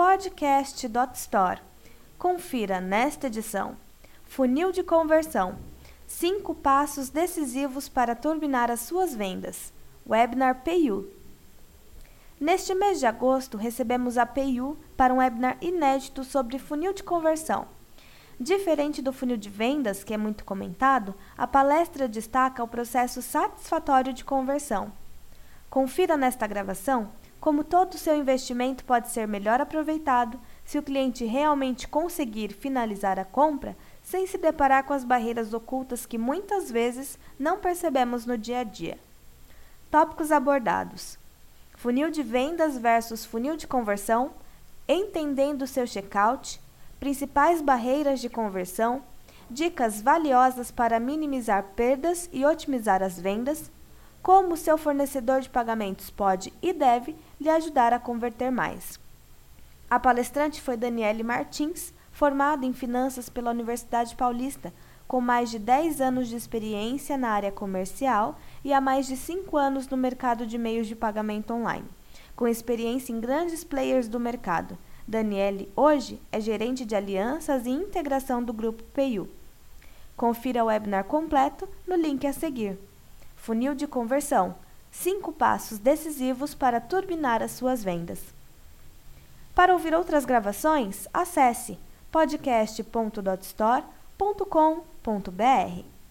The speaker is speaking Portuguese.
podcast.store. Confira nesta edição. Funil de conversão. Cinco passos decisivos para turbinar as suas vendas. Webinar PU. Neste mês de agosto, recebemos a PU para um webinar inédito sobre funil de conversão. Diferente do funil de vendas, que é muito comentado, a palestra destaca o processo satisfatório de conversão. Confira nesta gravação como todo seu investimento pode ser melhor aproveitado se o cliente realmente conseguir finalizar a compra sem se deparar com as barreiras ocultas que muitas vezes não percebemos no dia a dia. Tópicos abordados: funil de vendas versus funil de conversão, entendendo seu checkout principais barreiras de conversão, dicas valiosas para minimizar perdas e otimizar as vendas, como seu fornecedor de pagamentos pode e deve lhe ajudar a converter mais. A palestrante foi Daniele Martins, formada em finanças pela Universidade Paulista, com mais de 10 anos de experiência na área comercial e há mais de 5 anos no mercado de meios de pagamento online, com experiência em grandes players do mercado Daniele, hoje, é gerente de alianças e integração do grupo PU. Confira o webinar completo no link a seguir. Funil de conversão: 5 passos decisivos para turbinar as suas vendas. Para ouvir outras gravações, acesse podcast.dotstore.com.br.